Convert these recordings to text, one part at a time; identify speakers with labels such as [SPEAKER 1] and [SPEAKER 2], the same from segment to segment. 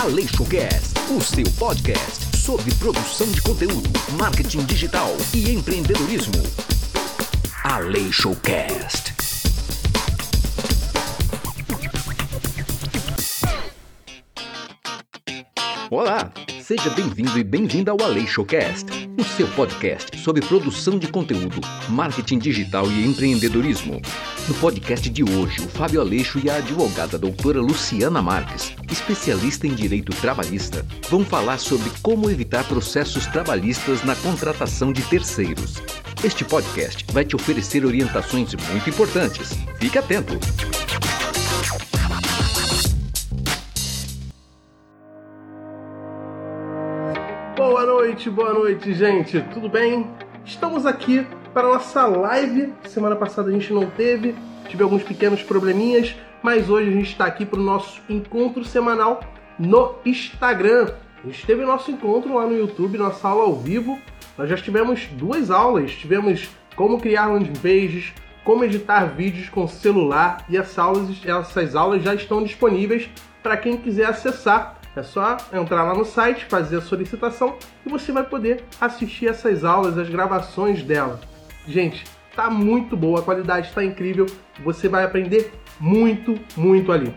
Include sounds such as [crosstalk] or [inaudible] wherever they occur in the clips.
[SPEAKER 1] Aleixocast, o seu podcast sobre produção de conteúdo, marketing digital e empreendedorismo. Aleixocast. Olá, seja bem-vindo e bem-vinda ao Aleixocast, o seu podcast sobre produção de conteúdo, marketing digital e empreendedorismo. No podcast de hoje, o Fábio Aleixo e a advogada doutora Luciana Marques, especialista em direito trabalhista, vão falar sobre como evitar processos trabalhistas na contratação de terceiros. Este podcast vai te oferecer orientações muito importantes. Fique atento!
[SPEAKER 2] Boa noite, boa noite, gente. Tudo bem? Estamos aqui para a nossa live. Semana passada a gente não teve, tive alguns pequenos probleminhas, mas hoje a gente está aqui para o nosso encontro semanal no Instagram. A gente teve nosso encontro lá no YouTube, nossa aula ao vivo. Nós já tivemos duas aulas. Tivemos como criar landing pages, como editar vídeos com celular e essas aulas, essas aulas já estão disponíveis para quem quiser acessar. É só entrar lá no site, fazer a solicitação e você vai poder assistir essas aulas, as gravações dela. Gente, tá muito boa, a qualidade está incrível, você vai aprender muito, muito ali.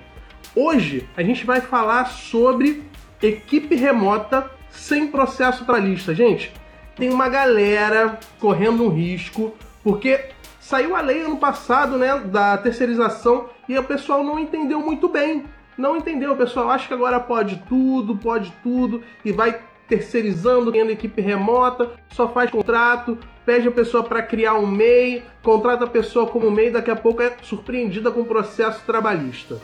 [SPEAKER 2] Hoje a gente vai falar sobre equipe remota sem processo trabalhista. Gente, tem uma galera correndo um risco, porque saiu a lei ano passado, né, da terceirização e o pessoal não entendeu muito bem não entendeu, pessoal. Acha que agora pode tudo, pode tudo e vai terceirizando, tendo equipe remota, só faz contrato, pede a pessoa para criar um MEI, contrata a pessoa como MEI, daqui a pouco é surpreendida com o processo trabalhista.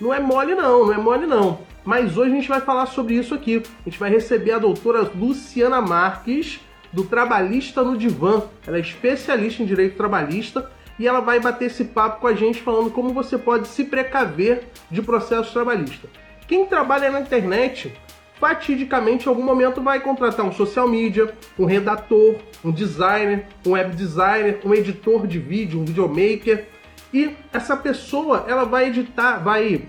[SPEAKER 2] Não é mole não, não é mole não. Mas hoje a gente vai falar sobre isso aqui. A gente vai receber a doutora Luciana Marques, do Trabalhista no Divã. Ela é especialista em direito trabalhista e ela vai bater esse papo com a gente falando como você pode se precaver de processo trabalhista. Quem trabalha na internet, fatidicamente em algum momento vai contratar um social media, um redator, um designer, um web designer, um editor de vídeo, um videomaker, e essa pessoa ela vai editar, vai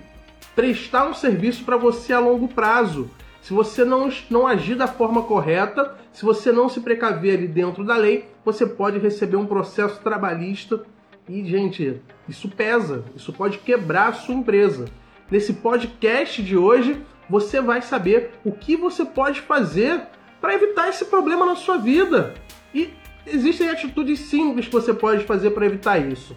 [SPEAKER 2] prestar um serviço para você a longo prazo. Se você não, não agir da forma correta, se você não se precaver ali dentro da lei, você pode receber um processo trabalhista e, gente, isso pesa, isso pode quebrar a sua empresa. Nesse podcast de hoje, você vai saber o que você pode fazer para evitar esse problema na sua vida. E existem atitudes simples que você pode fazer para evitar isso.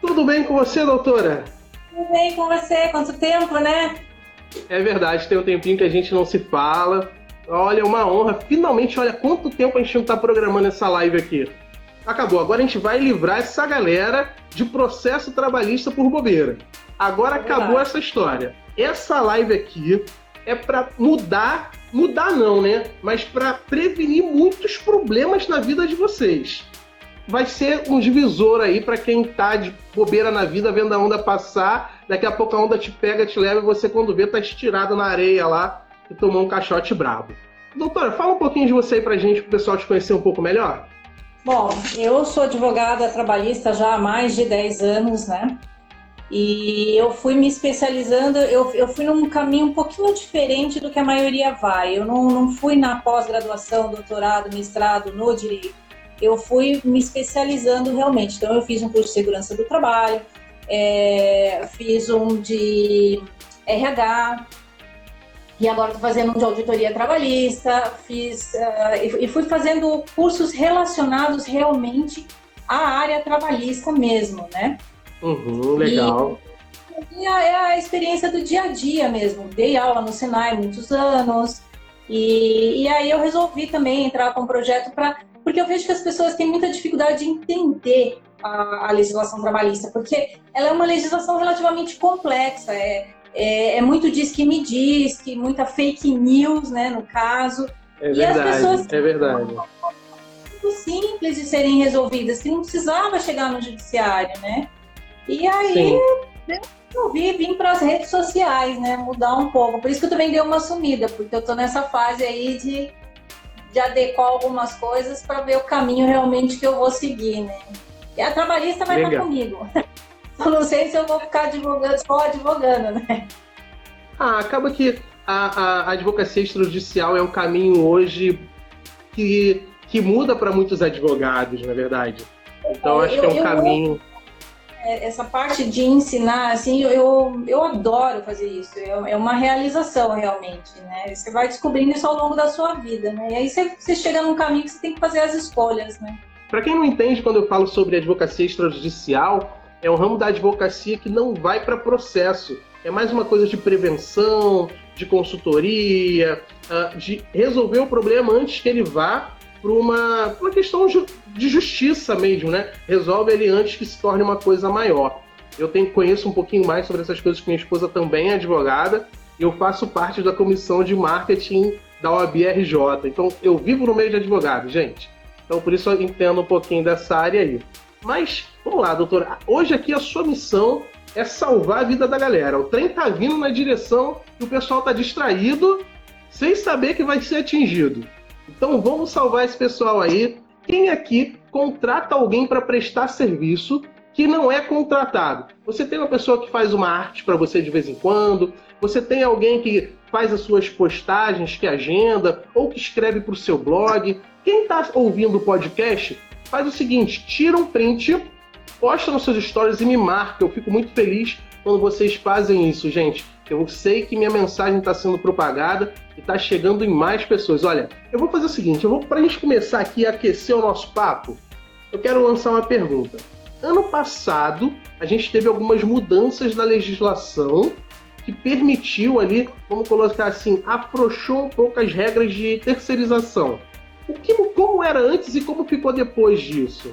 [SPEAKER 2] Tudo bem com você, doutora?
[SPEAKER 3] Tudo bem com você? Quanto tempo, né?
[SPEAKER 2] É verdade, tem um tempinho que a gente não se fala. Olha, uma honra. Finalmente, olha quanto tempo a gente não está programando essa live aqui acabou. Agora a gente vai livrar essa galera de processo trabalhista por bobeira. Agora é acabou essa história. Essa live aqui é para mudar, mudar não, né? Mas para prevenir muitos problemas na vida de vocês. Vai ser um divisor aí para quem tá de bobeira na vida, vendo a onda passar. Daqui a pouco a onda te pega, te leva e você, quando vê, tá estirado na areia lá e tomou um caixote brabo. Doutora, fala um pouquinho de você aí pra gente, pro pessoal te conhecer um pouco melhor.
[SPEAKER 3] Bom, eu sou advogada trabalhista já há mais de 10 anos, né? E eu fui me especializando, eu, eu fui num caminho um pouquinho diferente do que a maioria vai. Eu não, não fui na pós-graduação, doutorado, mestrado no direito. Eu fui me especializando realmente. Então, eu fiz um curso de segurança do trabalho, é, fiz um de RH, e agora estou fazendo um de auditoria trabalhista, fiz uh, e fui fazendo cursos relacionados realmente à área trabalhista mesmo, né?
[SPEAKER 2] Uhum, legal.
[SPEAKER 3] E, a, é a experiência do dia a dia mesmo. Dei aula no Senai muitos anos, e, e aí eu resolvi também entrar com um projeto para. Porque eu vejo que as pessoas têm muita dificuldade de entender a, a legislação trabalhista, porque ela é uma legislação relativamente complexa. É, é, é muito diz que me diz, que muita fake news, né, no caso.
[SPEAKER 2] É verdade, e as pessoas é verdade.
[SPEAKER 3] Muito simples de serem resolvidas, que não precisava chegar no judiciário, né? E aí Sim. eu resolvi vir para as redes sociais, né? Mudar um pouco. Por isso que eu também dei uma sumida, porque eu tô nessa fase aí de, de adequar algumas coisas para ver o caminho realmente que eu vou seguir, né? E a trabalhista vai estar comigo. [laughs] Eu não sei se eu vou ficar advogando, só advogando, né?
[SPEAKER 2] Ah, acaba que a, a advocacia extrajudicial é um caminho hoje que, que muda para muitos advogados, na verdade. Então, acho que é um caminho.
[SPEAKER 3] É, essa parte de ensinar, assim, eu, eu adoro fazer isso. É, é uma realização, realmente, né? Você vai descobrindo isso ao longo da sua vida, né? E aí você, você chega num caminho que você tem que fazer as escolhas, né?
[SPEAKER 2] Para quem não entende, quando eu falo sobre advocacia extrajudicial, é um ramo da advocacia que não vai para processo. É mais uma coisa de prevenção, de consultoria, ah, de resolver o problema antes que ele vá para uma, uma questão de justiça mesmo, né? Resolve ele antes que se torne uma coisa maior. Eu tenho, conheço um pouquinho mais sobre essas coisas, que minha esposa também é advogada, e eu faço parte da comissão de marketing da OAB-RJ. Então, eu vivo no meio de advogados, gente. Então, por isso eu entendo um pouquinho dessa área aí. Mas, vamos lá, doutora. Hoje aqui a sua missão é salvar a vida da galera. O trem tá vindo na direção e o pessoal tá distraído sem saber que vai ser atingido. Então vamos salvar esse pessoal aí. Quem aqui contrata alguém para prestar serviço que não é contratado? Você tem uma pessoa que faz uma arte para você de vez em quando, você tem alguém que faz as suas postagens, que agenda, ou que escreve para o seu blog. Quem está ouvindo o podcast, faz o seguinte: tira um print, posta nos seus stories e me marca. Eu fico muito feliz quando vocês fazem isso, gente. Eu sei que minha mensagem está sendo propagada e está chegando em mais pessoas. Olha, eu vou fazer o seguinte: eu vou para a gente começar aqui a aquecer o nosso papo. Eu quero lançar uma pergunta. Ano passado, a gente teve algumas mudanças na legislação que permitiu ali, vamos colocar assim, afrouxou um pouco as regras de terceirização. O que, como era antes e como ficou depois disso?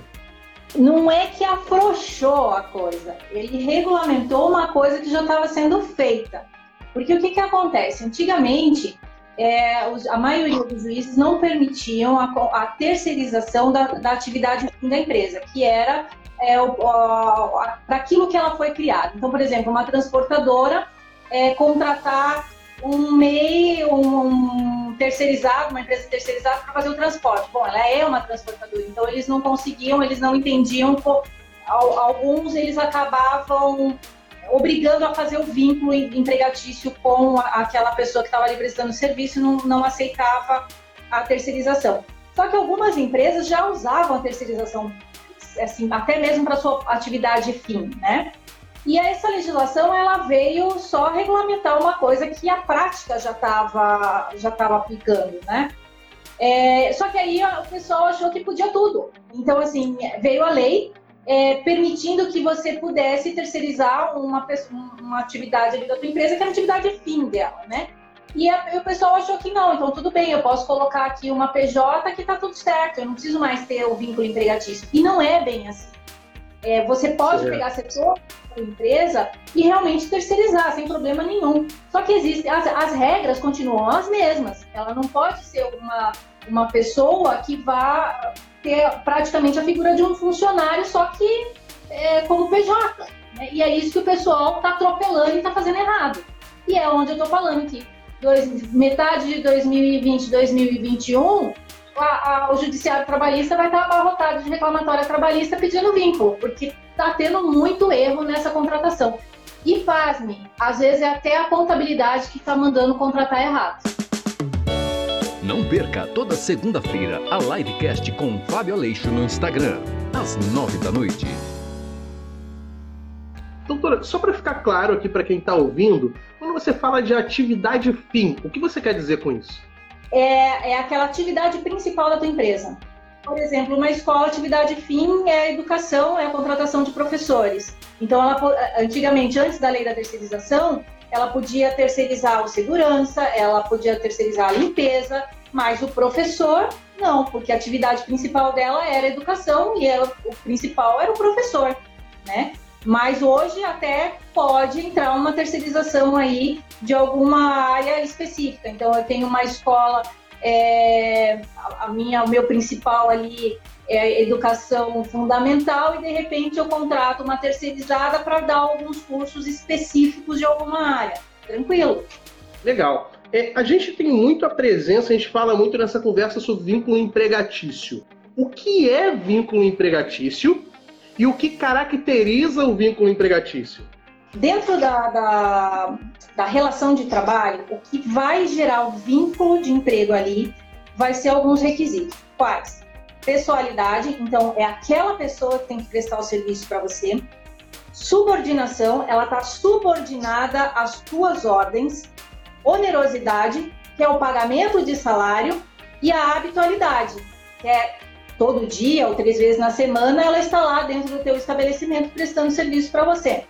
[SPEAKER 3] não é que afrouxou a coisa, ele regulamentou uma coisa que já estava sendo feita. Porque o que, que acontece? Antigamente, é, a maioria dos juízes não permitiam a, a terceirização da, da, atividade da empresa, que era é, para aquilo que ela foi criada. Então, por exemplo, uma transportadora é, contratar um MEI, um, um terceirizado, uma empresa terceirizada para fazer o transporte. Bom, ela é uma transportadora, então eles não conseguiam, eles não entendiam, alguns eles acabavam obrigando a fazer o vínculo empregatício com aquela pessoa que estava ali prestando serviço não, não aceitava a terceirização. Só que algumas empresas já usavam a terceirização, assim, até mesmo para sua atividade fim, né? E essa legislação ela veio só regulamentar uma coisa que a prática já estava já tava aplicando, né? É, só que aí o pessoal achou que podia tudo. Então, assim, veio a lei é, permitindo que você pudesse terceirizar uma, uma atividade da tua empresa, que era a atividade fim dela, né? E, a, e, o pessoal achou que não, então tudo bem, eu posso colocar aqui uma PJ que tá tudo certo, eu não preciso mais ter o vínculo empregatício. E não é bem assim. É, você pode pegar setor empresa e realmente terceirizar sem problema nenhum. Só que existem as, as, regras continuam as mesmas. Ela não pode ser uma, uma pessoa que vá ter praticamente a figura de um funcionário, só que é, como PJ. Né? E é isso que o pessoal está atropelando e está fazendo errado. E é onde eu estou falando que dois, metade de 2020, 2021 a, a, o judiciário trabalhista vai estar abarrotado de reclamatória trabalhista pedindo vínculo, porque está tendo muito erro nessa contratação. E pasme, às vezes é até a contabilidade que está mandando contratar errado.
[SPEAKER 1] Não perca toda segunda-feira a livecast com Fábio Aleixo no Instagram, às nove da noite.
[SPEAKER 2] Doutora, só para ficar claro aqui para quem está ouvindo, quando você fala de atividade fim, o que você quer dizer com isso?
[SPEAKER 3] é, é aquela atividade principal da tua empresa. Por exemplo, uma escola, atividade fim é a educação, é a contratação de professores. Então, ela, antigamente, antes da lei da terceirização, ela podia terceirizar o segurança, ela podia terceirizar a limpeza, mas o professor não, porque a atividade principal dela era educação e ela, o principal era o professor, né? Mas hoje até pode entrar uma terceirização aí de alguma área específica. Então eu tenho uma escola, é, a minha, o meu principal ali é educação fundamental e de repente eu contrato uma terceirizada para dar alguns cursos específicos de alguma área. Tranquilo.
[SPEAKER 2] Legal. É, a gente tem muito a presença, a gente fala muito nessa conversa sobre vínculo empregatício. O que é vínculo empregatício e o que caracteriza o vínculo empregatício?
[SPEAKER 3] Dentro da, da, da relação de trabalho, o que vai gerar o vínculo de emprego ali vai ser alguns requisitos. Quais? Pessoalidade, então é aquela pessoa que tem que prestar o serviço para você. Subordinação, ela está subordinada às tuas ordens. Onerosidade, que é o pagamento de salário. E a habitualidade, que é todo dia ou três vezes na semana, ela está lá dentro do teu estabelecimento prestando serviço para você.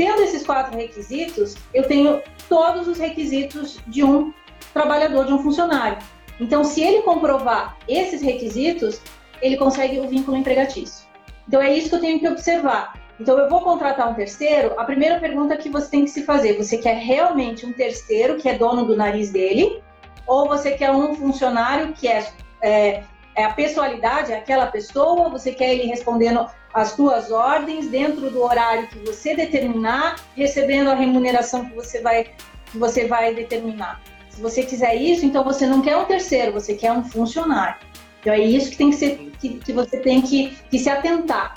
[SPEAKER 3] Tendo esses quatro requisitos, eu tenho todos os requisitos de um trabalhador, de um funcionário. Então, se ele comprovar esses requisitos, ele consegue o vínculo empregatício. Então, é isso que eu tenho que observar. Então, eu vou contratar um terceiro. A primeira pergunta que você tem que se fazer: você quer realmente um terceiro que é dono do nariz dele? Ou você quer um funcionário que é, é, é a pessoalidade, é aquela pessoa? Você quer ele respondendo as suas ordens dentro do horário que você determinar, recebendo a remuneração que você vai, que você vai determinar? Se você quiser isso, então você não quer um terceiro, você quer um funcionário. Então é isso que tem que ser, que, que você tem que, que se atentar.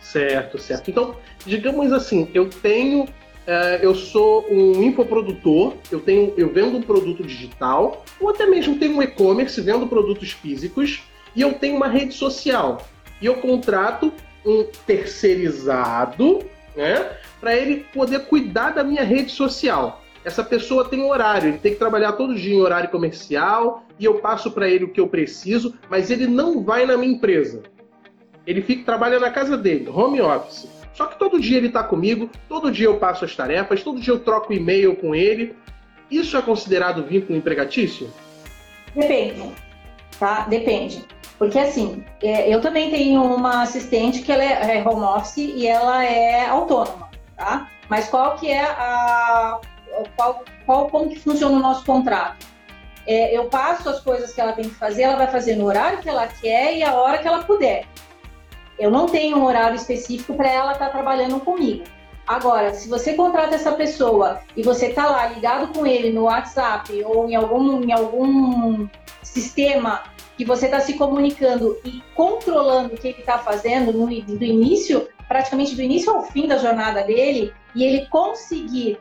[SPEAKER 2] Certo, certo. Então, digamos assim, eu tenho Uh, eu sou um infoprodutor, eu tenho, eu vendo um produto digital, ou até mesmo tenho um e-commerce, vendo produtos físicos, e eu tenho uma rede social. E eu contrato um terceirizado, né, para ele poder cuidar da minha rede social essa pessoa tem horário, ele tem que trabalhar todo dia em horário comercial e eu passo para ele o que eu preciso, mas ele não vai na minha empresa. Ele fica trabalhando na casa dele, home office. Só que todo dia ele está comigo, todo dia eu passo as tarefas, todo dia eu troco e-mail com ele. Isso é considerado vínculo empregatício?
[SPEAKER 3] Depende, tá? Depende. Porque assim, é, eu também tenho uma assistente que ela é, é home office e ela é autônoma, tá? Mas qual que é a qual, qual, como que funciona o nosso contrato. É, eu passo as coisas que ela tem que fazer, ela vai fazer no horário que ela quer e a hora que ela puder. Eu não tenho um horário específico para ela estar tá trabalhando comigo. Agora, se você contrata essa pessoa e você está lá ligado com ele no WhatsApp ou em algum, em algum sistema que você está se comunicando e controlando o que ele está fazendo no, do início, praticamente do início ao fim da jornada dele, e ele conseguir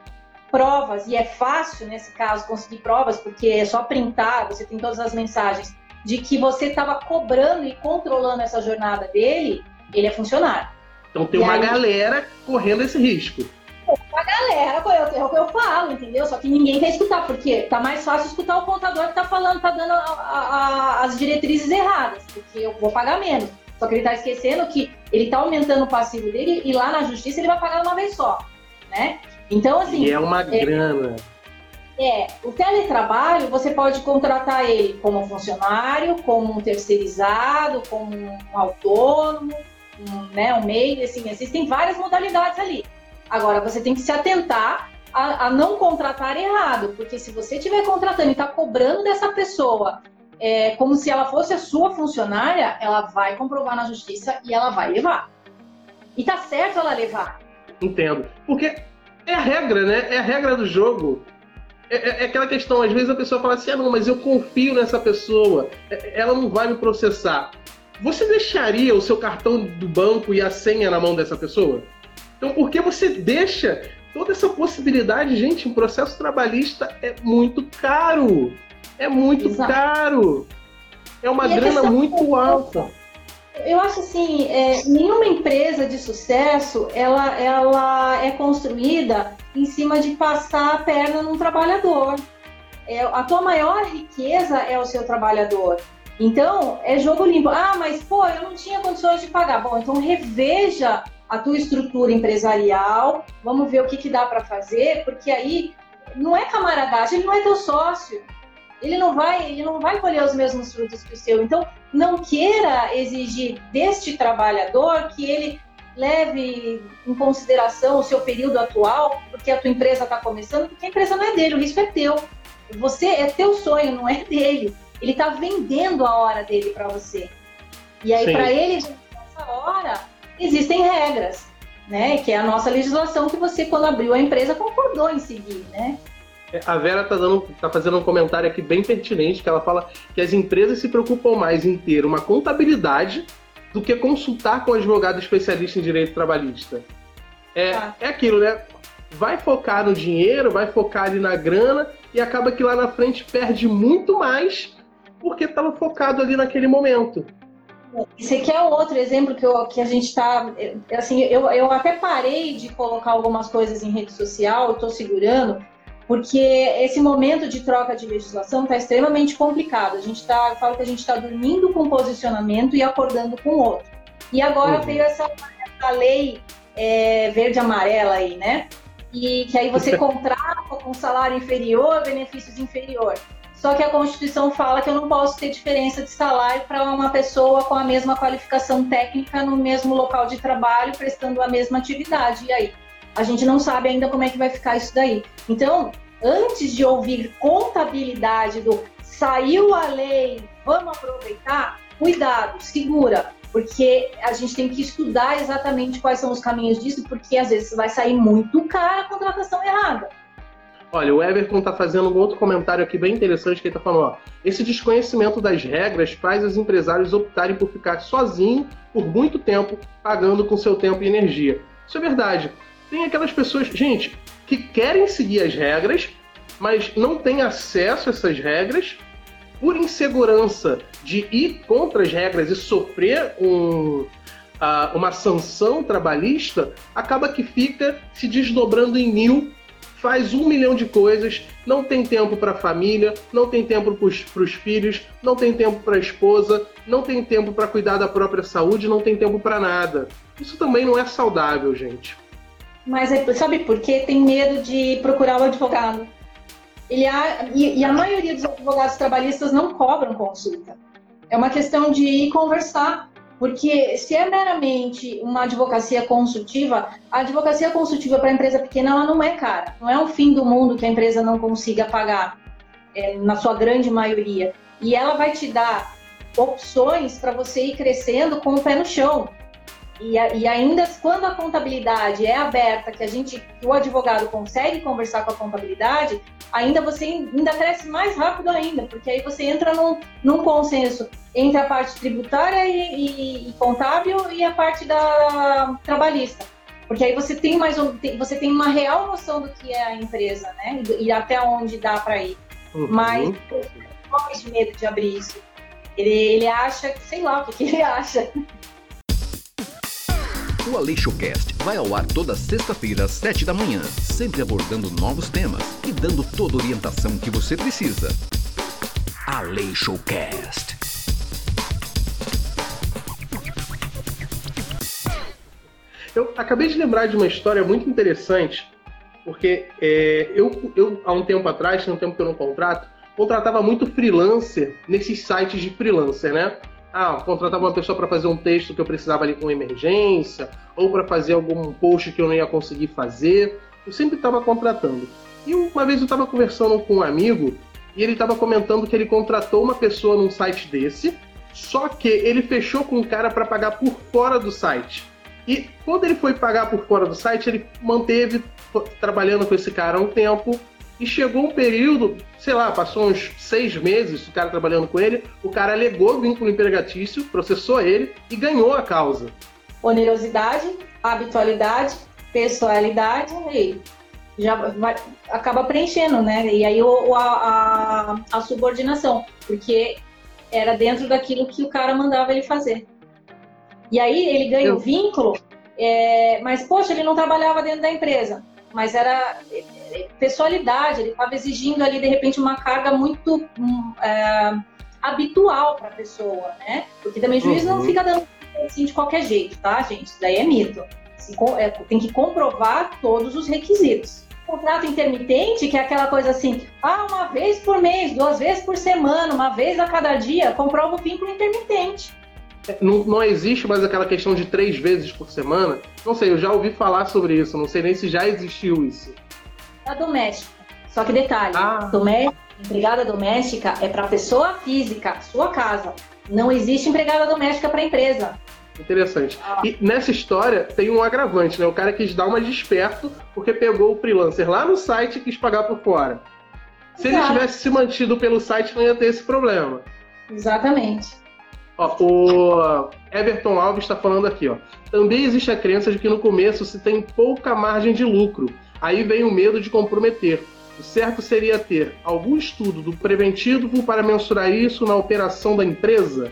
[SPEAKER 3] provas, e é fácil nesse caso conseguir provas, porque é só printar, você tem todas as mensagens, de que você estava cobrando e controlando essa jornada dele, ele é funcionário.
[SPEAKER 2] Então tem e uma aí, galera correndo esse risco.
[SPEAKER 3] Uma galera, é o que eu falo, entendeu? Só que ninguém quer escutar, porque tá mais fácil escutar o contador que tá falando, tá dando a, a, as diretrizes erradas, porque eu vou pagar menos. Só que ele tá esquecendo que ele tá aumentando o passivo dele e lá na justiça ele vai pagar uma vez só, né? Então, assim.
[SPEAKER 2] E é uma é, grana.
[SPEAKER 3] É, o teletrabalho você pode contratar ele como funcionário, como um terceirizado, como um autônomo, um, né, um meio, assim, existem várias modalidades ali. Agora, você tem que se atentar a, a não contratar errado, porque se você estiver contratando e está cobrando dessa pessoa é, como se ela fosse a sua funcionária, ela vai comprovar na justiça e ela vai levar. E tá certo ela levar.
[SPEAKER 2] Entendo. Porque é a regra, né? É a regra do jogo. É, é, é, aquela questão, às vezes a pessoa fala assim, ah, não, mas eu confio nessa pessoa, é, ela não vai me processar. Você deixaria o seu cartão do banco e a senha na mão dessa pessoa? Então, por que você deixa toda essa possibilidade? Gente, um processo trabalhista é muito caro. É muito Exato. caro. É uma e grana muito alta
[SPEAKER 3] eu acho assim, é, nenhuma empresa de sucesso ela, ela é construída em cima de passar a perna num trabalhador. É, a tua maior riqueza é o seu trabalhador. Então, é jogo limpo. Ah, mas pô, eu não tinha condições de pagar. Bom, então reveja a tua estrutura empresarial, vamos ver o que, que dá para fazer, porque aí não é camaradagem, ele não é teu sócio ele não vai, ele não vai colher os mesmos frutos que o seu. Então, não queira exigir deste trabalhador que ele leve em consideração o seu período atual, porque a tua empresa está começando, porque a empresa não é dele, o risco é teu. Você é teu sonho, não é dele. Ele está vendendo a hora dele para você. E aí, para ele, nessa hora, existem regras, né? Que é a nossa legislação que você, quando abriu a empresa, concordou em seguir, né?
[SPEAKER 2] A Vera tá, dando, tá fazendo um comentário aqui bem pertinente, que ela fala que as empresas se preocupam mais em ter uma contabilidade do que consultar com um advogado especialista em direito trabalhista. É, ah. é aquilo, né? vai focar no dinheiro, vai focar ali na grana e acaba que lá na frente perde muito mais porque estava focado ali naquele momento.
[SPEAKER 3] Esse aqui é outro exemplo que, eu, que a gente está. Assim, eu, eu até parei de colocar algumas coisas em rede social, estou segurando, porque esse momento de troca de legislação está extremamente complicado. A gente está, falo que a gente está dormindo com um posicionamento e acordando com outro. E agora uhum. veio essa, essa lei é, verde-amarela aí, né? E que aí você [laughs] contrata com salário inferior, benefícios inferior. Só que a Constituição fala que eu não posso ter diferença de salário para uma pessoa com a mesma qualificação técnica no mesmo local de trabalho, prestando a mesma atividade. E aí? A gente não sabe ainda como é que vai ficar isso daí. Então, antes de ouvir contabilidade do saiu a lei, vamos aproveitar, cuidado, segura, porque a gente tem que estudar exatamente quais são os caminhos disso, porque às vezes vai sair muito cara a contratação errada.
[SPEAKER 2] Olha, o Everton está fazendo um outro comentário aqui bem interessante que ele está falando, ó, esse desconhecimento das regras faz os empresários optarem por ficar sozinho por muito tempo, pagando com seu tempo e energia. Isso é verdade. Tem aquelas pessoas, gente, que querem seguir as regras, mas não têm acesso a essas regras por insegurança de ir contra as regras e sofrer um, uh, uma sanção trabalhista, acaba que fica se desdobrando em mil faz um milhão de coisas, não tem tempo para a família, não tem tempo para os filhos, não tem tempo para a esposa, não tem tempo para cuidar da própria saúde, não tem tempo para nada. Isso também não é saudável, gente.
[SPEAKER 3] Mas é, sabe por quê? Tem medo de procurar o advogado. Ele e, e a maioria dos advogados trabalhistas não cobram consulta. É uma questão de ir conversar porque se é meramente uma advocacia consultiva, a advocacia consultiva para a empresa pequena ela não é cara. Não é o fim do mundo que a empresa não consiga pagar, é, na sua grande maioria. E ela vai te dar opções para você ir crescendo com o pé no chão. E, e, ainda quando a contabilidade é aberta, que a gente, que o advogado consegue conversar com a contabilidade, ainda você ainda cresce mais rápido ainda, porque aí você entra num, num consenso entre a parte tributária e, e, e, contábil e a parte da trabalhista. Porque aí você tem mais um, você tem uma real noção do que é a empresa, né? E, até onde dá para ir. Uhum. Mas morre de medo de abrir isso. Ele, ele acha, sei lá o que, que ele acha.
[SPEAKER 1] O AleixoCast vai ao ar toda sexta-feira às sete da manhã, sempre abordando novos temas e dando toda a orientação que você precisa. AleixoCast.
[SPEAKER 2] Eu acabei de lembrar de uma história muito interessante, porque é, eu, eu, há um tempo atrás, tem um tempo que eu não contrato, contratava muito freelancer nesses sites de freelancer, né? Ah, contratava uma pessoa para fazer um texto que eu precisava ali com emergência, ou para fazer algum post que eu não ia conseguir fazer. Eu sempre estava contratando. E uma vez eu estava conversando com um amigo e ele estava comentando que ele contratou uma pessoa num site desse, só que ele fechou com um cara para pagar por fora do site. E quando ele foi pagar por fora do site, ele manteve trabalhando com esse cara um tempo, e chegou um período, sei lá, passou uns seis meses o cara trabalhando com ele, o cara alegou vínculo empregatício, processou ele e ganhou a causa.
[SPEAKER 3] Onerosidade, habitualidade, pessoalidade e já vai, acaba preenchendo, né? E aí o, a, a, a subordinação, porque era dentro daquilo que o cara mandava ele fazer. E aí ele ganha o vínculo, é, mas poxa, ele não trabalhava dentro da empresa mas era pessoalidade, ele estava exigindo ali, de repente, uma carga muito um, é, habitual para a pessoa, né? Porque também o juiz uhum. não fica dando assim de qualquer jeito, tá, gente? Isso daí é mito. Se, é, tem que comprovar todos os requisitos. contrato intermitente, que é aquela coisa assim, ah, uma vez por mês, duas vezes por semana, uma vez a cada dia, comprova o vínculo intermitente.
[SPEAKER 2] Não, não, existe mais aquela questão de três vezes por semana. Não sei, eu já ouvi falar sobre isso, não sei nem se já existiu isso.
[SPEAKER 3] A doméstica. Só que detalhe, ah. doméstica, empregada doméstica é para pessoa física, sua casa. Não existe empregada doméstica para empresa.
[SPEAKER 2] Interessante. Ah. E nessa história tem um agravante, né? O cara quis dar uma desperto porque pegou o freelancer lá no site e quis pagar por fora. Se Exato. ele tivesse se mantido pelo site, não ia ter esse problema.
[SPEAKER 3] Exatamente.
[SPEAKER 2] Ó, o Everton Alves está falando aqui, ó. Também existe a crença de que no começo se tem pouca margem de lucro, Aí vem o medo de comprometer. O certo seria ter algum estudo do preventivo para mensurar isso na operação da empresa?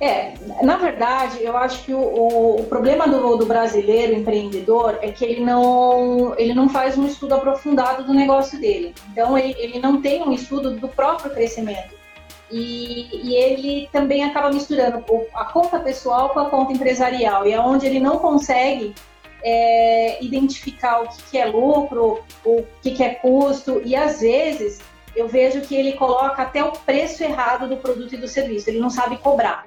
[SPEAKER 3] É, na verdade, eu acho que o, o problema do, do, brasileiro empreendedor é que ele não, ele não faz um estudo aprofundado do negócio dele. Então, ele, ele não tem um estudo do próprio crescimento. E, e, ele também acaba misturando a conta pessoal com a conta empresarial. E é onde ele não consegue é, identificar o que, que, é lucro, o que, que é custo. E, às vezes, eu vejo que ele coloca até o preço errado do produto e do serviço. Ele não sabe cobrar.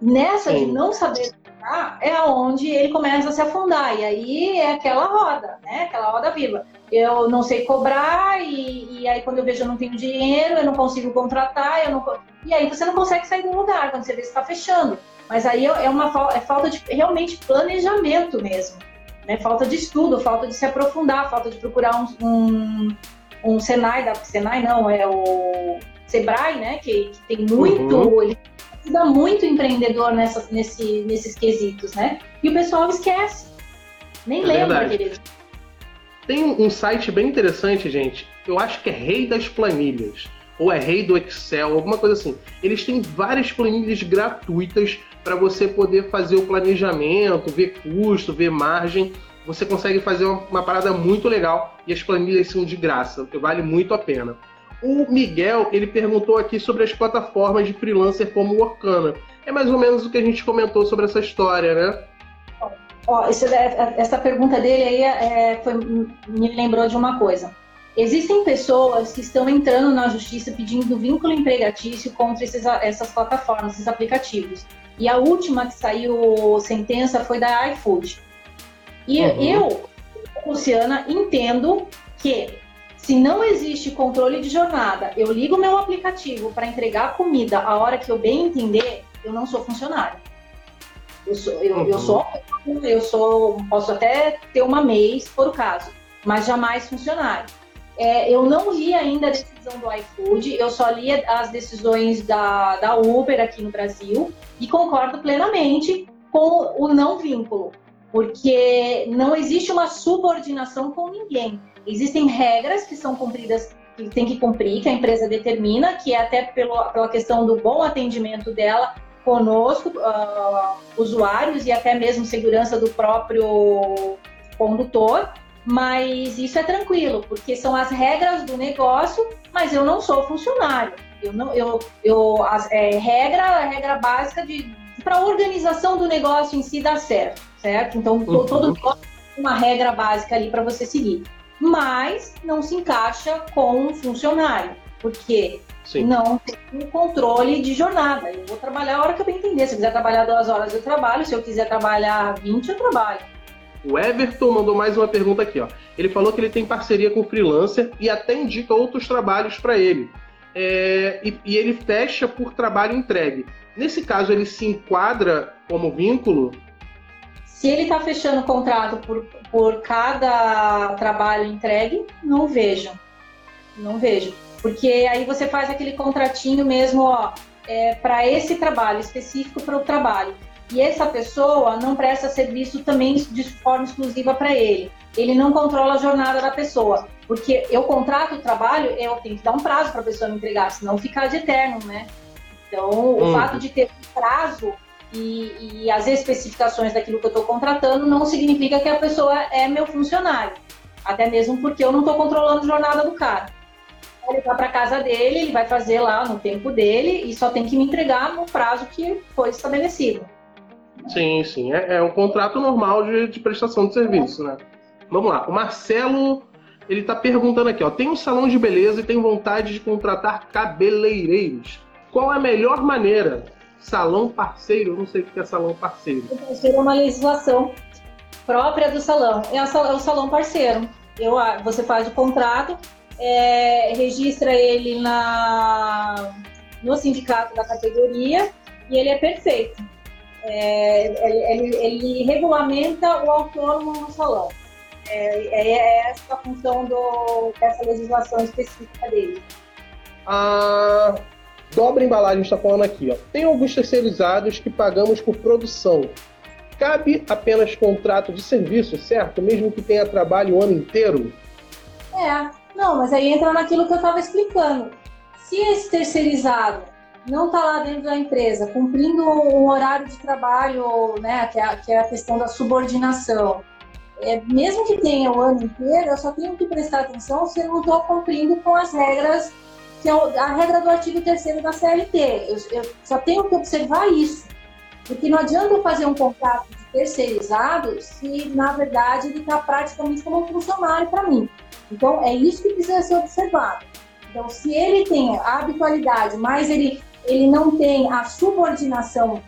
[SPEAKER 3] Nessa Sim. de não saber cobrar é onde ele começa a se afundar. E aí é aquela roda, né? Aquela roda viva. Eu não sei cobrar e, e aí quando eu vejo eu não tenho dinheiro, eu não consigo contratar, eu não... e aí você não consegue sair do lugar quando você vê que está fechando. Mas aí é uma é falta de realmente planejamento mesmo. Né? Falta de estudo, falta de se aprofundar, falta de procurar um, um, um Senai, da Senai não, é o Sebrae, né? Que, que tem muito. Uhum. Ele ajuda muito o empreendedor nessa, nesse, nesses quesitos, né? E o pessoal esquece. Nem é lembra, querido.
[SPEAKER 2] Tem um site bem interessante, gente. Eu acho que é Rei das Planilhas. Ou é Rei do Excel, alguma coisa assim. Eles têm várias planilhas gratuitas para você poder fazer o planejamento, ver custo, ver margem. Você consegue fazer uma, uma parada muito legal e as planilhas são de graça, que vale muito a pena. O Miguel, ele perguntou aqui sobre as plataformas de freelancer como o Workana. É mais ou menos o que a gente comentou sobre essa história, né?
[SPEAKER 3] Ó, é, essa pergunta dele aí é, foi, me lembrou de uma coisa. Existem pessoas que estão entrando na justiça pedindo vínculo empregatício contra esses, essas plataformas, esses aplicativos. E a última que saiu sentença foi da iFood. E uhum. eu, Luciana, entendo que se não existe controle de jornada, eu ligo meu aplicativo para entregar comida a hora que eu bem entender, eu não sou funcionário. Eu sou, eu, uhum. eu sou, eu sou, posso até ter uma mês, por o caso, mas jamais funcionário. É, eu não li ainda a decisão do iFood, eu só li as decisões da, da Uber aqui no Brasil e concordo plenamente com o não vínculo, porque não existe uma subordinação com ninguém. Existem regras que são cumpridas, que tem que cumprir, que a empresa determina, que é até pelo, pela questão do bom atendimento dela conosco, uh, usuários e até mesmo segurança do próprio condutor. Mas isso é tranquilo, porque são as regras do negócio, mas eu não sou funcionário. Eu não, eu, eu as, é, regra, regra básica de para a organização do negócio em si dar certo, certo? Então uhum. todo negócio tem uma regra básica ali para você seguir mas não se encaixa com um funcionário, porque Sim. não tem controle de jornada. Eu vou trabalhar a hora que eu bem entender. Se eu quiser trabalhar duas horas, eu trabalho. Se eu quiser trabalhar 20, eu trabalho.
[SPEAKER 2] O Everton mandou mais uma pergunta aqui. Ó. Ele falou que ele tem parceria com freelancer e até indica outros trabalhos para ele. É, e, e ele fecha por trabalho entregue. Nesse caso, ele se enquadra como vínculo
[SPEAKER 3] se ele está fechando o contrato por, por cada trabalho entregue, não vejo. Não vejo. Porque aí você faz aquele contratinho mesmo, ó, é, para esse trabalho, específico para o trabalho. E essa pessoa não presta serviço também de forma exclusiva para ele. Ele não controla a jornada da pessoa. Porque eu contrato o trabalho, eu tenho que dar um prazo para a pessoa me entregar, senão fica de eterno, né? Então, o hum. fato de ter um prazo e, e as especificações daquilo que eu estou contratando não significa que a pessoa é meu funcionário. Até mesmo porque eu não estou controlando a jornada do cara. Ele vai para casa dele, ele vai fazer lá no tempo dele e só tem que me entregar no prazo que foi estabelecido.
[SPEAKER 2] Sim, sim. É, é um contrato normal de, de, prestação de serviço, né? Vamos lá. O Marcelo, ele está perguntando aqui, ó. Tem um salão de beleza e tem vontade de contratar cabeleireiros. Qual é a melhor maneira? salão parceiro, não sei o que é salão parceiro. O
[SPEAKER 3] parceiro é uma legislação própria do salão, é, o salão parceiro. Eu, você faz o contrato, é, registra ele na, no sindicato da categoria e ele é perfeito. É, ele, ele, regulamenta o autônomo no salão. É, é, é essa a função do, dessa legislação específica dele.
[SPEAKER 2] Ah, dobra embalagem está falando aqui, ó. Tem alguns terceirizados que pagamos por produção. cabe apenas contrato de serviço, certo? Mesmo que tenha trabalho o ano inteiro?
[SPEAKER 3] É, não, mas aí entra naquilo que eu estava explicando. Se esse terceirizado não está lá dentro da empresa, cumprindo um horário de trabalho, né, que é, que é a questão da subordinação, é, mesmo que tenha o ano inteiro, eu só tenho que prestar atenção se eu não estou cumprindo com as regras, que é a regra do artigo 3 da CLT. Eu, eu, só tenho que observar isso. Porque não adianta eu fazer um contrato terceirizado se, na verdade, ele está praticamente como um funcionário para mim. Então, é isso que precisa ser observado. Então, se ele tem a habitualidade, mas ele, ele não tem a subordinação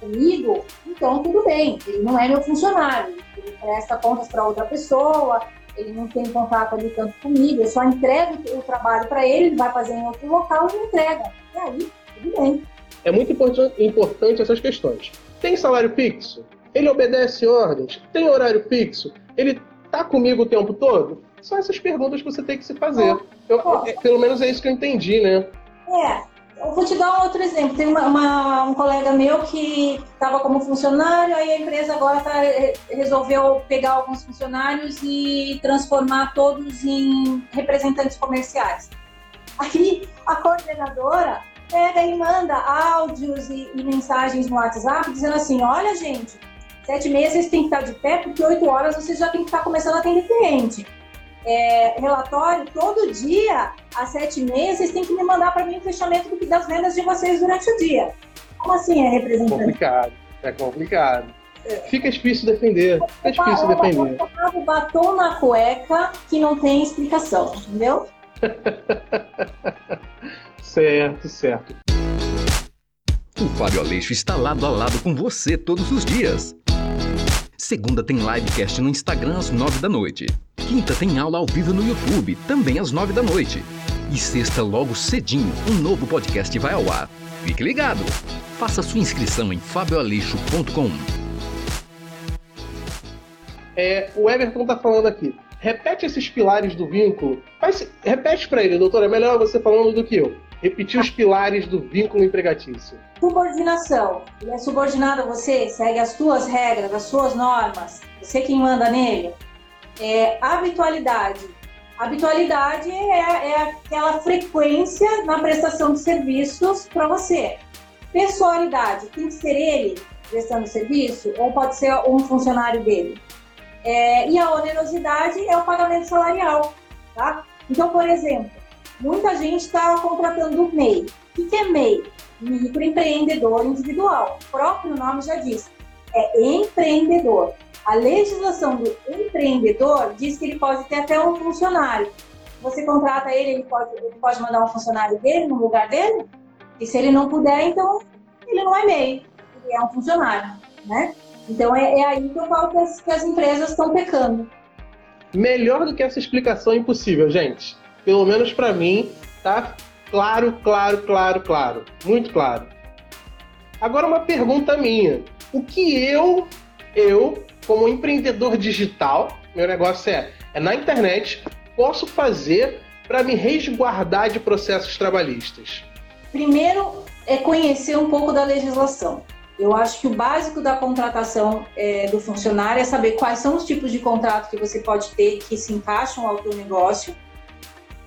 [SPEAKER 3] comigo, então tudo bem, ele não é meu funcionário, ele presta contas para outra pessoa, ele não tem contato ali tanto comigo, eu só entrego o trabalho para ele, ele vai fazer em outro local e me entrega. E aí, tudo bem.
[SPEAKER 2] É muito importante essas questões. Tem salário fixo? Ele obedece ordens? Tem horário fixo? Ele tá comigo o tempo todo? São essas perguntas que você tem que se fazer. Eu, é, pelo menos é isso que eu entendi, né?
[SPEAKER 3] É, eu vou te dar um outro exemplo. Tem uma, uma, um colega meu que estava como funcionário, aí a empresa agora tá, resolveu pegar alguns funcionários e transformar todos em representantes comerciais. Aí a coordenadora pega e manda áudios e, e mensagens no WhatsApp dizendo assim: olha, gente, sete meses vocês têm que estar de pé, porque oito horas vocês já têm que estar começando a atender cliente é, relatório todo dia, às sete meses, vocês têm que me mandar para mim o fechamento das vendas de vocês durante o dia. Como assim é representante?
[SPEAKER 2] Complicado, é complicado. Fica difícil defender, fica difícil defender.
[SPEAKER 3] Um batom na cueca que não tem explicação, entendeu? [laughs]
[SPEAKER 2] certo, certo.
[SPEAKER 1] O Fábio Aleixo está lado a lado com você todos os dias. Segunda tem livecast no Instagram às nove da noite. Quinta tem aula ao vivo no YouTube, também às nove da noite. E sexta, logo cedinho, um novo podcast vai ao ar. Fique ligado! Faça sua inscrição em fabioaleixo.com.
[SPEAKER 2] É, o Everton tá falando aqui. Repete esses pilares do vínculo. Faz, repete para ele, doutor. É melhor você falando do que eu. Repetir os pilares do vínculo empregatício.
[SPEAKER 3] Subordinação. Ele é subordinado a você, segue as suas regras, as suas normas. Você quem manda nele é, habitualidade. Habitualidade é, é aquela frequência na prestação de serviços para você. Pessoalidade, tem que ser ele prestando serviço ou pode ser um funcionário dele. É, e a onerosidade é o pagamento salarial. Tá? Então, por exemplo, muita gente está contratando o MEI. O que é MEI? Microempreendedor individual. O próprio nome já diz. É empreendedor. A legislação do empreendedor diz que ele pode ter até um funcionário. Você contrata ele, ele pode, ele pode mandar um funcionário dele no lugar dele? E se ele não puder, então ele não é MEI, ele é um funcionário, né? Então é, é aí que eu falo que as, que as empresas estão pecando.
[SPEAKER 2] Melhor do que essa explicação é impossível, gente. Pelo menos para mim, tá claro, claro, claro, claro. Muito claro. Agora uma pergunta minha. O que eu, eu, como empreendedor digital, meu negócio é, é na internet, posso fazer para me resguardar de processos trabalhistas?
[SPEAKER 3] Primeiro é conhecer um pouco da legislação. Eu acho que o básico da contratação é, do funcionário é saber quais são os tipos de contrato que você pode ter que se encaixam ao teu negócio.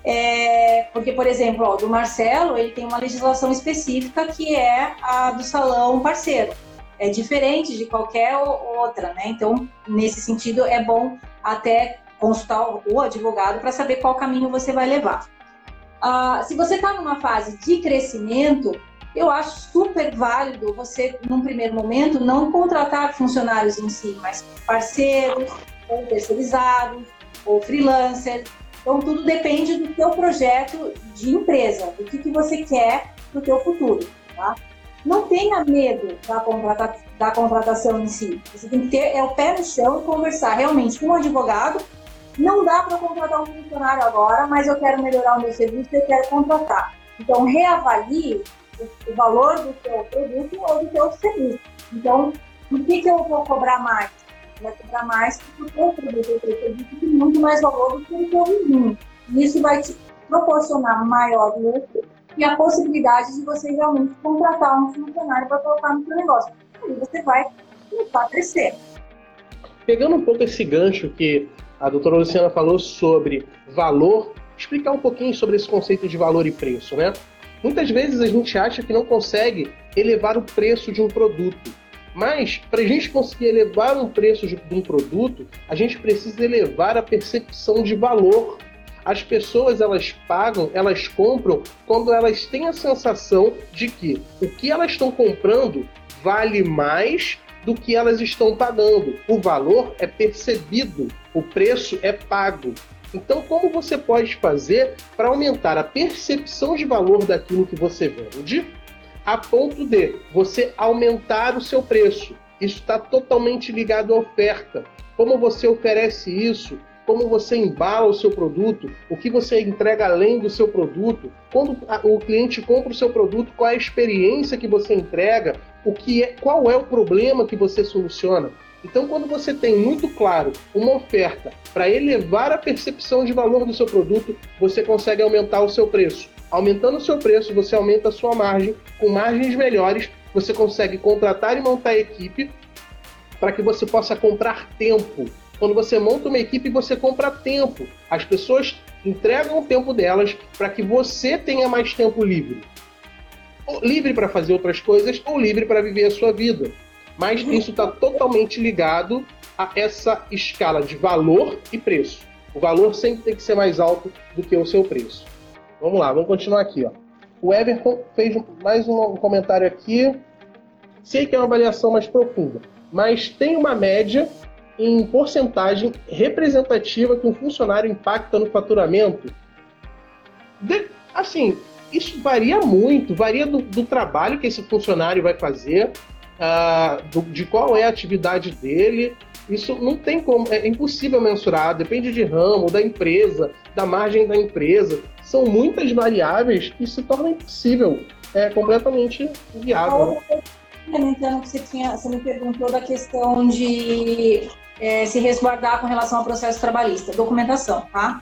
[SPEAKER 3] É, porque, por exemplo, ó, do Marcelo, ele tem uma legislação específica que é a do salão parceiro é diferente de qualquer outra, né? Então, nesse sentido, é bom até consultar o advogado para saber qual caminho você vai levar. Uh, se você está numa fase de crescimento, eu acho super válido você, num primeiro momento, não contratar funcionários em si, mas parceiros, ou terceirizados, ou freelancers. Então, tudo depende do teu projeto de empresa, do que, que você quer para o teu futuro, tá? não tenha medo da, contrata da contratação em si. Você tem que ter é o pé no chão e conversar realmente com o advogado. Não dá para contratar um funcionário agora, mas eu quero melhorar o meu serviço e eu quero contratar. Então, reavalie o, o valor do seu produto ou do seu serviço. Então, por que, que eu vou cobrar mais? Vai cobrar mais porque o produto tem muito mais valor do que o teu vizinho. E isso vai te proporcionar maior lucro e a possibilidade de você realmente contratar um funcionário para colocar no seu negócio. Aí você vai começar a crescer.
[SPEAKER 2] Pegando um pouco esse gancho que a doutora Luciana falou sobre valor, explicar um pouquinho sobre esse conceito de valor e preço, né? Muitas vezes a gente acha que não consegue elevar o preço de um produto. Mas, para a gente conseguir elevar o preço de um produto, a gente precisa elevar a percepção de valor. As pessoas, elas pagam, elas compram quando elas têm a sensação de que o que elas estão comprando vale mais do que elas estão pagando. O valor é percebido, o preço é pago. Então, como você pode fazer para aumentar a percepção de valor daquilo que você vende, a ponto de você aumentar o seu preço? Isso está totalmente ligado à oferta. Como você oferece isso? Como você embala o seu produto? O que você entrega além do seu produto? Quando o cliente compra o seu produto, qual é a experiência que você entrega? O que é, qual é o problema que você soluciona? Então, quando você tem muito claro uma oferta para elevar a percepção de valor do seu produto, você consegue aumentar o seu preço. Aumentando o seu preço, você aumenta a sua margem. Com margens melhores, você consegue contratar e montar a equipe para que você possa comprar tempo. Quando você monta uma equipe, você compra tempo. As pessoas entregam o tempo delas para que você tenha mais tempo livre. Ou livre para fazer outras coisas ou livre para viver a sua vida. Mas isso está totalmente ligado a essa escala de valor e preço. O valor sempre tem que ser mais alto do que o seu preço. Vamos lá, vamos continuar aqui. Ó. O Everton fez mais um comentário aqui. Sei que é uma avaliação mais profunda, mas tem uma média em porcentagem representativa que um funcionário impacta no faturamento? De, assim, isso varia muito, varia do, do, trabalho que esse funcionário vai fazer, uh, do, de qual é a atividade dele. Isso não tem como, é impossível mensurar, depende de ramo, da empresa, da margem da empresa. São muitas variáveis que se torna impossível, é completamente inviável.
[SPEAKER 3] Comentando que você, tinha, você me perguntou da questão de é, se resguardar com relação ao processo trabalhista, documentação, tá?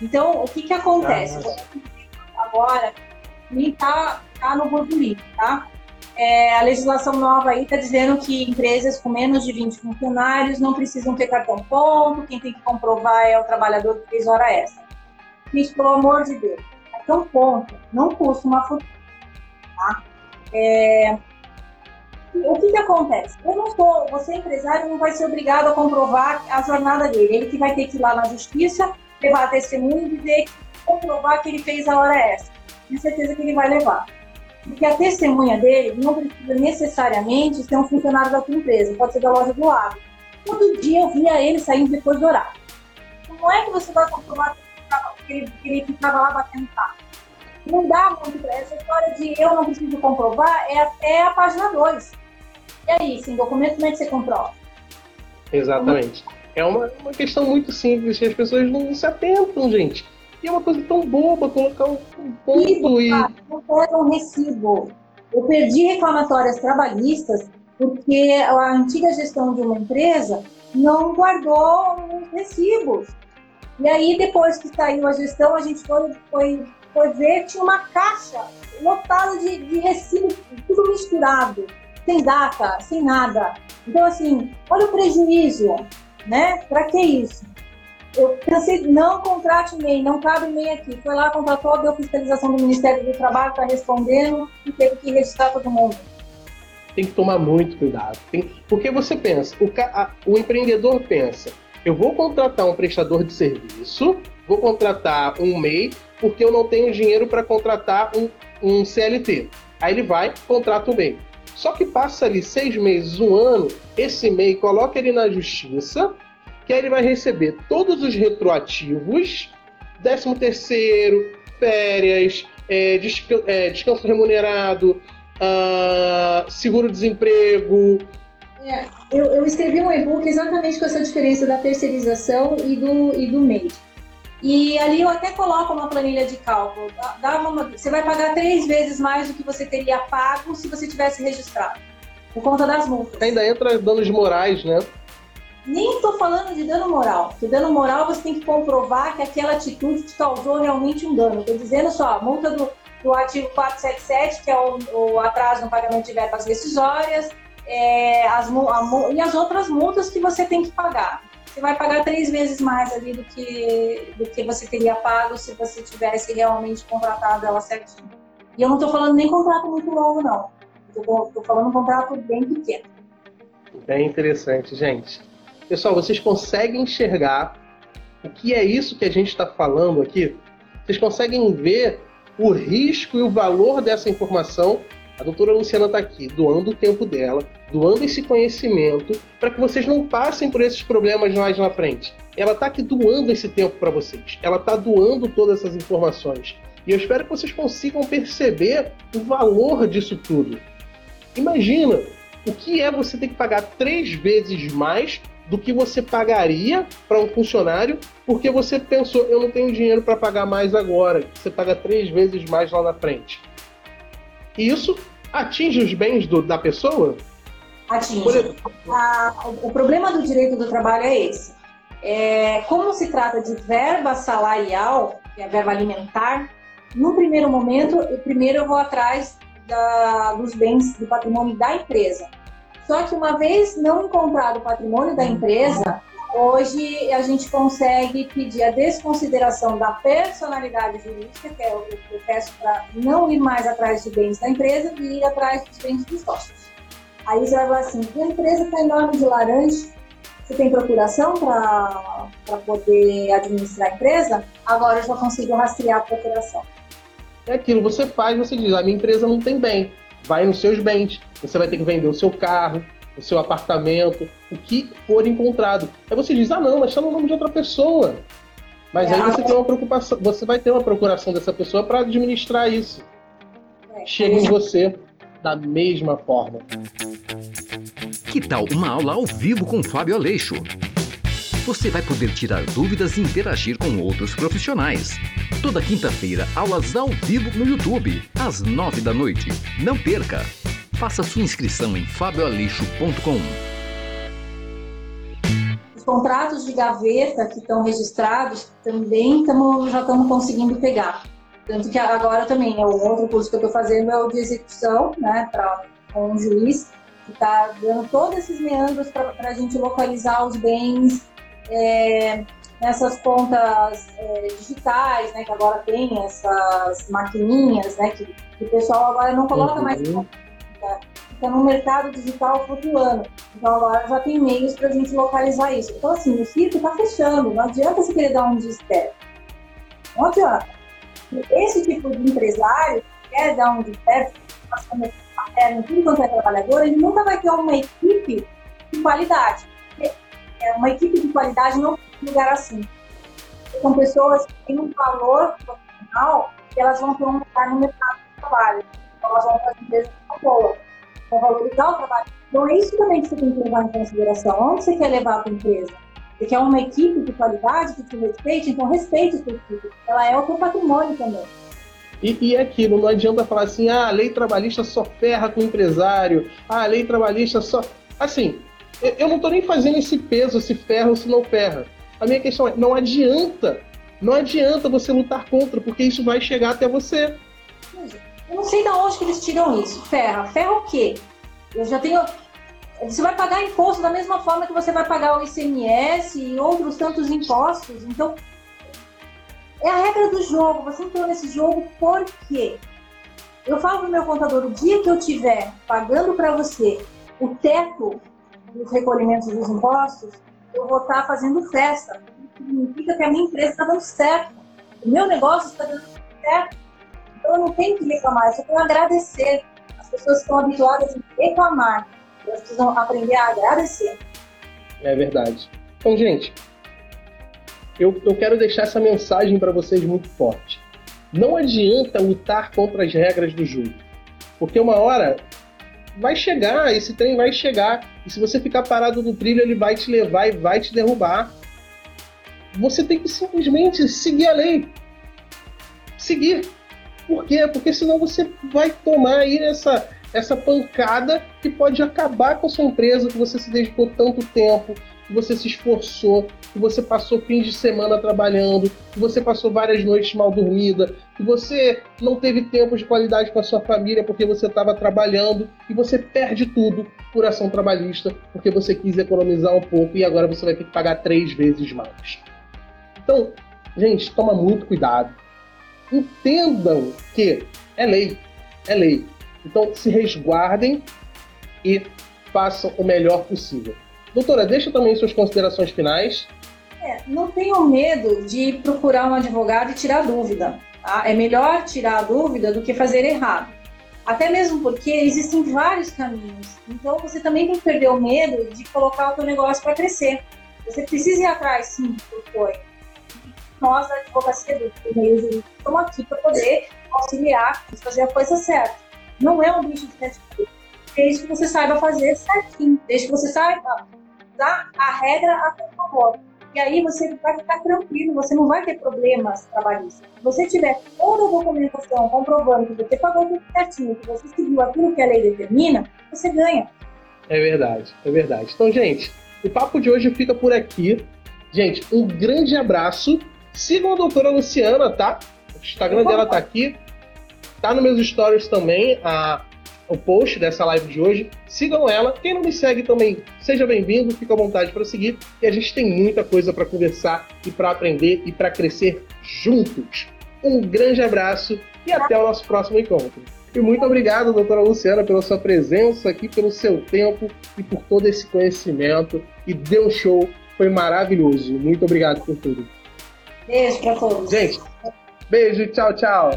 [SPEAKER 3] Então, o que que acontece? Ah, Agora, nem tá, tá no burburinho, tá? É, a legislação nova aí está dizendo que empresas com menos de 20 funcionários não precisam ter cartão ponto, quem tem que comprovar é o trabalhador que fez hora extra. Gente, pelo amor de Deus, cartão ponto não custa uma fortuna. Tá? É, o que, que acontece? Eu não você empresário não vai ser obrigado a comprovar a jornada dele. Ele que vai ter que ir lá na justiça, levar a testemunha e dizer, comprovar que ele fez a hora extra. Tenho certeza que ele vai levar. Porque a testemunha dele não precisa necessariamente ser um funcionário da tua empresa, pode ser da loja do lado. Todo dia eu via ele saindo depois do horário. Como é que você vai comprovar que ele, ficava lá batendo carro? Não dá muito para essa história de eu não preciso comprovar, é até a página 2. E aí, sem documento, como é que você comprova?
[SPEAKER 2] Exatamente. É uma, uma questão muito simples que as pessoas não se atentam, gente é uma coisa tão boba colocar um, ponto e.
[SPEAKER 3] Não pega um recibo. Eu perdi reclamatórias trabalhistas porque a antiga gestão de uma empresa não guardou os recibos. E aí, depois que saiu a gestão, a gente foi, foi, foi ver, tinha uma caixa lotada de, de recibo, tudo misturado, sem data, sem nada. Então, assim, olha o prejuízo, né? Para que isso? Eu pensei, não contrate MEI, não cabe MEI aqui. Foi lá, contratou, deu fiscalização do Ministério do Trabalho, está respondendo e teve que registrar todo mundo.
[SPEAKER 2] Tem que tomar muito cuidado. Tem, porque você pensa, o, a, o empreendedor pensa, eu vou contratar um prestador de serviço, vou contratar um MEI, porque eu não tenho dinheiro para contratar um, um CLT. Aí ele vai, contrata o MEI. Só que passa ali seis meses, um ano, esse MEI coloca ele na justiça, que aí ele vai receber todos os retroativos, 13 terceiro, férias, é, descanso, é, descanso remunerado, uh, seguro-desemprego.
[SPEAKER 3] É, eu, eu, escrevi um e-book exatamente com essa diferença da terceirização e do, e do MEI. E ali eu até coloco uma planilha de cálculo. Dá uma, você vai pagar três vezes mais do que você teria pago se você tivesse registrado, por conta das multas.
[SPEAKER 2] Ainda entra danos morais, né?
[SPEAKER 3] Nem estou falando de dano moral, porque dano moral você tem que comprovar que aquela atitude te causou realmente um dano. Estou dizendo só, a multa do, do artigo 477, que é o, o atraso no pagamento de verbas rescisórias, é, as, a, e as outras multas que você tem que pagar. Você vai pagar três vezes mais ali do que, do que você teria pago se você tivesse realmente contratado ela certinho. E eu não estou falando nem contrato muito longo, não. Estou falando um contrato bem pequeno.
[SPEAKER 2] Bem interessante, gente. Pessoal, vocês conseguem enxergar o que é isso que a gente está falando aqui? Vocês conseguem ver o risco e o valor dessa informação? A doutora Luciana está aqui doando o tempo dela, doando esse conhecimento para que vocês não passem por esses problemas mais na frente. Ela está aqui doando esse tempo para vocês. Ela está doando todas essas informações. E eu espero que vocês consigam perceber o valor disso tudo. Imagina o que é você ter que pagar três vezes mais do que você pagaria para um funcionário, porque você pensou, eu não tenho dinheiro para pagar mais agora. Você paga três vezes mais lá na frente. E isso atinge os bens do, da pessoa?
[SPEAKER 3] Atinge. A, o problema do direito do trabalho é esse. É, como se trata de verba salarial, que é verba alimentar, no primeiro momento, eu, primeiro eu vou atrás da, dos bens do patrimônio da empresa. Só que uma vez não encontrado o patrimônio da empresa, hoje a gente consegue pedir a desconsideração da personalidade jurídica, que é o peço para não ir mais atrás de bens da empresa e ir atrás dos bens dos sócios. Aí você vai falar assim, a empresa está em nome de laranja, você tem procuração para poder administrar a empresa? Agora eu já consigo rastrear a procuração.
[SPEAKER 2] É aquilo, você faz, você diz, a minha empresa não tem bem vai nos seus bens. Você vai ter que vender o seu carro, o seu apartamento, o que for encontrado. Aí você diz, ah não, mas está no nome de outra pessoa. Mas é, aí você tem uma preocupação, você vai ter uma procuração dessa pessoa para administrar isso. É, Chega em você da mesma forma.
[SPEAKER 1] Que tal uma aula ao vivo com Fábio Aleixo? Você vai poder tirar dúvidas e interagir com outros profissionais. Toda quinta-feira, aulas ao vivo no YouTube, às nove da noite. Não perca! Faça sua inscrição em fabioalixo.com.
[SPEAKER 3] Os contratos de gaveta que estão registrados também tamo, já estamos conseguindo pegar. Tanto que agora também, é o outro curso que eu estou fazendo é o de execução, né, para com um juiz, que está dando todos esses meandros para a gente localizar os bens é, nessas contas é, digitais, né, que agora tem essas maquininhas, né, que, que o pessoal agora não coloca uhum. mais fica, fica no mercado digital flutuando. Então agora já tem meios para a gente localizar isso. Então assim, o circo está fechando, não adianta você querer dar um desespero. Não adianta. Esse tipo de empresário que quer dar um desespero, passando a perna em tudo quanto é trabalhador, ele nunca vai ter uma equipe de qualidade uma equipe de qualidade não tem lugar assim. São pessoas que têm um valor profissional e elas vão ter um lugar no mercado de trabalho. Então, elas vão fazer empresas boas, vão valorizar o trabalho. Então, é isso também que você tem que levar em consideração. Onde você quer levar a sua empresa? Você quer uma equipe de qualidade que te respeite? Então, respeite a sua equipe. Ela é o seu patrimônio também.
[SPEAKER 2] E, e é aquilo, não adianta falar assim, ah, a lei trabalhista só ferra com o empresário, ah, a lei trabalhista só. Assim, eu não estou nem fazendo esse peso, se ferra ou se não ferra. A minha questão é, não adianta. Não adianta você lutar contra, porque isso vai chegar até você.
[SPEAKER 3] Eu não sei de onde que eles tiram isso. Ferra. Ferra o quê? Eu já tenho. Você vai pagar imposto da mesma forma que você vai pagar o ICMS e outros tantos impostos. Então, é a regra do jogo. Você entrou nesse jogo por quê? Eu falo pro meu contador, o dia que eu tiver pagando para você o teto dos recolhimentos dos impostos, eu vou estar fazendo festa. Significa que a minha empresa está dando certo. O meu negócio está dando certo. Então eu não tenho que reclamar, eu só tenho que agradecer. As pessoas estão habituadas a reclamar. Elas precisam aprender a agradecer.
[SPEAKER 2] É verdade. Então, gente, eu, eu quero deixar essa mensagem para vocês muito forte. Não adianta lutar contra as regras do jogo. Porque uma hora vai chegar, esse trem vai chegar. E se você ficar parado no trilho, ele vai te levar e vai te derrubar. Você tem que simplesmente seguir a lei. Seguir. Por quê? Porque senão você vai tomar aí essa, essa pancada que pode acabar com a sua empresa que você se dedicou tanto tempo, que você se esforçou, que você passou fins de semana trabalhando, que você passou várias noites mal dormida, que você não teve tempo de qualidade com a sua família porque você estava trabalhando e você perde tudo por ação trabalhista porque você quis economizar um pouco e agora você vai ter que pagar três vezes mais. Então, gente, toma muito cuidado. Entendam que é lei, é lei. Então, se resguardem e façam o melhor possível. Doutora, deixa também suas considerações finais.
[SPEAKER 3] É, não tenham medo de procurar um advogado e tirar dúvida. Tá? É melhor tirar a dúvida do que fazer errado. Até mesmo porque existem vários caminhos. Então você também tem que perder o medo de colocar o seu negócio para crescer. Você precisa ir atrás, sim, do foi. Nós, da advocacia do meio estamos aqui para poder auxiliar fazer a coisa certa. Não é um bicho de sete desde que você saiba fazer certinho, desde que você saiba usar a regra a seu favor. E aí você vai ficar tranquilo, você não vai ter problemas trabalhistas. Se você tiver toda a documentação comprovando que você pagou tudo certinho, que você seguiu aquilo que a lei determina, você ganha.
[SPEAKER 2] É verdade, é verdade. Então, gente, o papo de hoje fica por aqui. Gente, um grande abraço. Sigam a doutora Luciana, tá? O Instagram dela tá aqui. Tá nos meus stories também. A o post dessa live de hoje. Sigam ela. Quem não me segue também, seja bem-vindo, fica à vontade para seguir. E a gente tem muita coisa para conversar e para aprender e para crescer juntos. Um grande abraço e até o nosso próximo encontro. E muito obrigado, doutora Luciana, pela sua presença aqui, pelo seu tempo e por todo esse conhecimento. E deu um show, foi maravilhoso. Muito obrigado por tudo.
[SPEAKER 3] Beijo para todos.
[SPEAKER 2] Gente, beijo, tchau, tchau.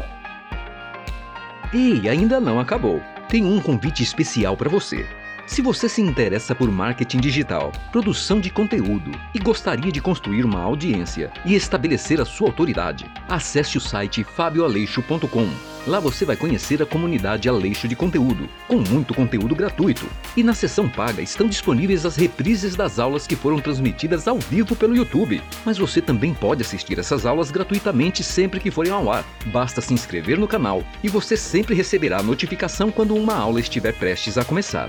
[SPEAKER 1] E ainda não acabou tem um convite especial para você. Se você se interessa por marketing digital, produção de conteúdo e gostaria de construir uma audiência e estabelecer a sua autoridade, acesse o site fabioaleixo.com. Lá você vai conhecer a comunidade Aleixo de Conteúdo, com muito conteúdo gratuito. E na seção paga estão disponíveis as reprises das aulas que foram transmitidas ao vivo pelo YouTube. Mas você também pode assistir essas aulas gratuitamente sempre que forem ao ar. Basta se inscrever no canal e você sempre receberá notificação quando uma aula estiver prestes a começar.